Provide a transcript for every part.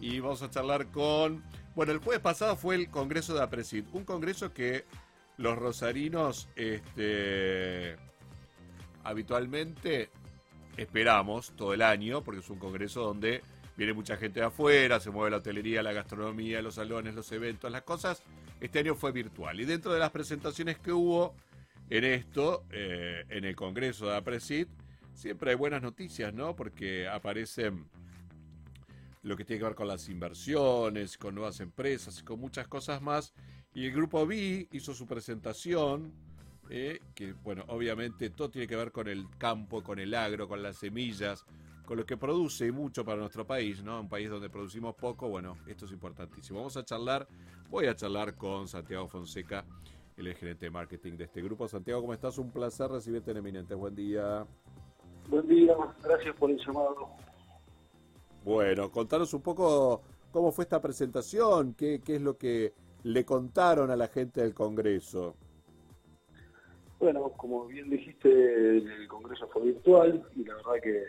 y vamos a charlar con... Bueno, el jueves pasado fue el Congreso de APRESID, un congreso que los rosarinos este, habitualmente esperamos todo el año, porque es un congreso donde viene mucha gente de afuera, se mueve la hotelería, la gastronomía, los salones, los eventos, las cosas. Este año fue virtual. Y dentro de las presentaciones que hubo en esto, eh, en el Congreso de APRESID, siempre hay buenas noticias, ¿no? Porque aparecen lo que tiene que ver con las inversiones, con nuevas empresas con muchas cosas más. Y el grupo B hizo su presentación, eh, que bueno, obviamente todo tiene que ver con el campo, con el agro, con las semillas, con lo que produce mucho para nuestro país, ¿no? Un país donde producimos poco, bueno, esto es importantísimo. Vamos a charlar, voy a charlar con Santiago Fonseca, el gerente de marketing de este grupo. Santiago, ¿cómo estás? Un placer recibirte en Eminente. Buen día. Buen día, gracias por el llamado. Bueno, contanos un poco cómo fue esta presentación, qué, qué es lo que le contaron a la gente del Congreso. Bueno, como bien dijiste, el Congreso fue virtual y la verdad que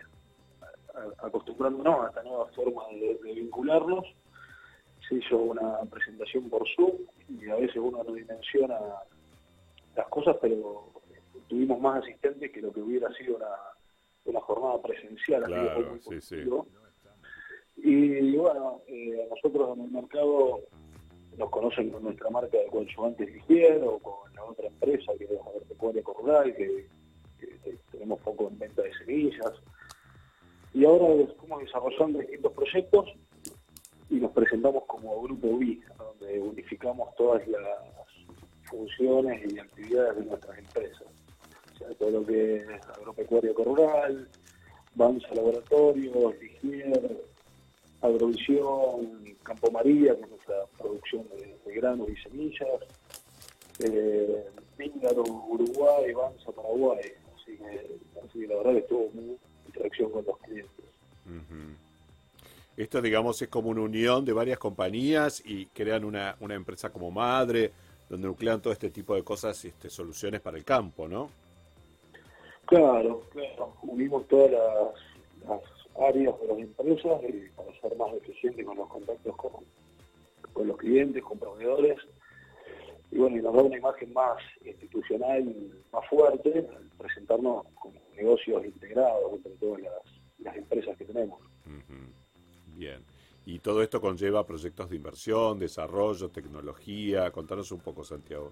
acostumbrándonos a esta nueva forma de, vincularnos. Se hizo una presentación por Zoom y a veces uno no dimensiona las cosas, pero tuvimos más asistentes que lo que hubiera sido una, jornada presencial. Y bueno, eh, nosotros en el mercado nos conocen con nuestra marca de coadyuvantes ligero con la otra empresa que es Agropecuaria Corral, que, tenemos poco en venta de semillas y ahora estamos desarrollando distintos proyectos y nos presentamos como Grupo B, donde unificamos todas las funciones y actividades de nuestras empresas. O sea, todo lo que es agropecuaria rural, Banza Laboratorio, Ligier, Agrovisión, Campo María, es nuestra producción de, granos y semillas, eh, Uruguay, Banza Paraguay. Así que, así que la verdad que estuvo muy interacción con los clientes. Esto, digamos, es como una unión de varias compañías y crean una, una empresa como madre, donde nuclean todo este tipo de cosas, este, soluciones para el campo, ¿no? Claro, claro. Unimos todas las, áreas de las empresas y para ser más eficientes con los contactos con, con los clientes, con proveedores. Y bueno, y nos da una imagen más institucional, más fuerte, presentarnos como negocios integrados entre todas las, empresas que tenemos. Bien. Y todo esto conlleva proyectos de inversión, desarrollo, tecnología. Contanos un poco, Santiago.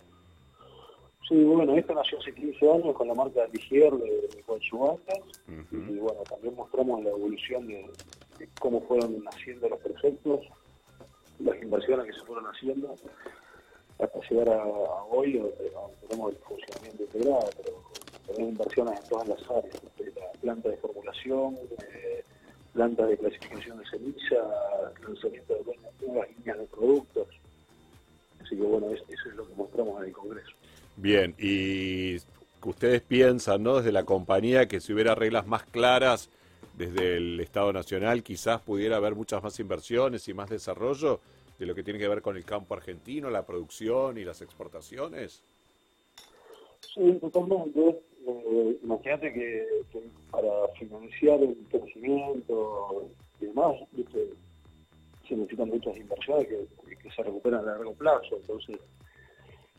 Sí, bueno, esto nació hace 15 años con la marca Ligier de, de Y bueno, también mostramos la evolución de, cómo fueron naciendo los proyectos, las inversiones que se fueron haciendo, hasta llegar a, hoy, donde, tenemos el funcionamiento integrado, pero tenemos inversiones en todas las áreas, la planta de formulación, eh, planta de clasificación de semilla, lanzamiento de nuevas líneas de productos. Así que bueno, eso es lo que mostramos en el Congreso. Bien, y ustedes piensan, ¿no? Desde la compañía que si hubiera reglas más claras desde el Estado Nacional, quizás pudiera haber muchas más inversiones y más desarrollo de lo que tiene que ver con el campo argentino, la producción y las exportaciones. Sí, totalmente. Eh, imagínate que, para financiar el crecimiento y demás, se necesitan muchas inversiones que, se recuperan a largo plazo. Entonces,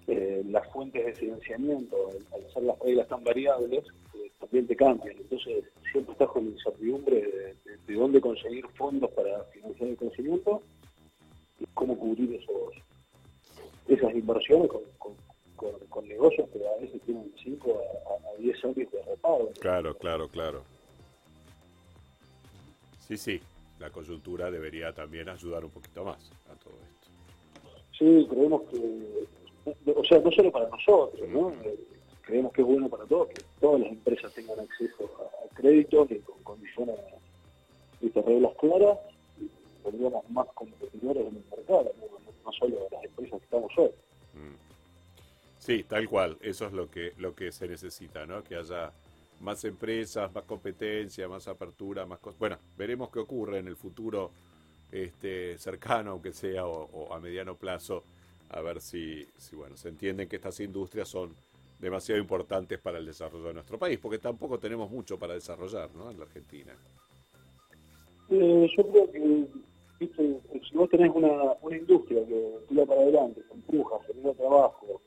eh, las fuentes de financiamiento, al ser las reglas tan variables, eh, también te cambian. Entonces, siempre estás con la incertidumbre de, dónde conseguir fondos para financiar el crecimiento y cómo cubrir esos esas inversiones con, con, negocios que a veces tienen 5 a, 10 años de repago. Claro, claro, claro. Sí, sí, la coyuntura debería también ayudar un poquito más a todo esto. Sí, creemos que, o sea, no solo para nosotros, ¿no? Eh, creemos que es bueno para todos, que todas las empresas tengan acceso a, crédito y con condiciones reglas claras, y tendríamos más competidores en el mercado, no, solo las empresas que estamos hoy. Sí, tal cual. Eso es lo que, lo que se necesita, ¿no? Que haya más empresas, más competencia, más apertura, más cosas. Bueno, veremos qué ocurre en el futuro este, cercano, aunque sea, o, a mediano plazo, a ver si, si, bueno, se entienden que estas industrias son demasiado importantes para el desarrollo de nuestro país, porque tampoco tenemos mucho para desarrollar, ¿no? En la Argentina. Eh, yo creo que el vos tenés una, una industria que tira para adelante, que empuja, genera trabajo,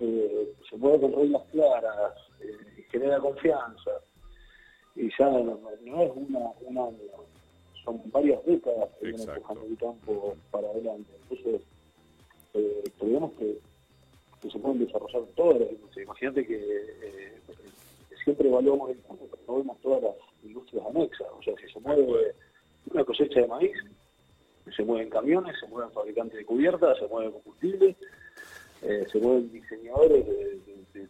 eh, se mueve con reglas claras, eh, genera confianza, y ya no, es una, un año, son varias décadas que vienen empujando el campo para adelante. Entonces, eh, creemos que, que, se pueden desarrollar todas las industrias. Imagínate que eh, siempre evaluamos el campo, pero no vemos todas las industrias anexas. O sea, si se mueve una cosecha de maíz, se mueven camiones, se mueven fabricantes de cubiertas, se mueven combustible, eh, se mueven diseñadores de,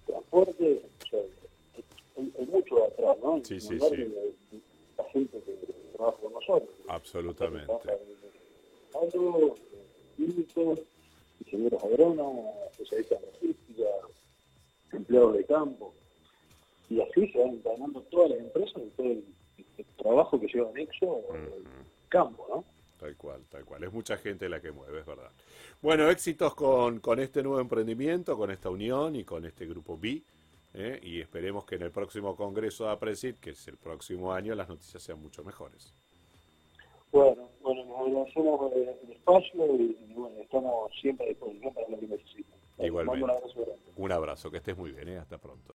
transporte, o sea, hay, mucho atrás, ¿no? Sí, sí, sí. La gente que trabaja con nosotros. Absolutamente. Algo, químicos, ingenieros agrónomos, especialistas en logística, empleados de campo. Y así se van ganando todas las empresas y todo el, trabajo que lleva anexo el campo, ¿no? Tal cual, tal cual. Es mucha gente la que mueve, es verdad. Bueno, éxitos con, con este nuevo emprendimiento, con esta unión y con este grupo B. ¿eh? Y esperemos que en el próximo Congreso de APRESID, que es el próximo año, las noticias sean mucho mejores. Bueno, agradecemos el espacio y, bueno, estamos siempre a disposición para lo que necesiten. Igualmente. Un abrazo, que estés muy bien, ¿eh? hasta pronto.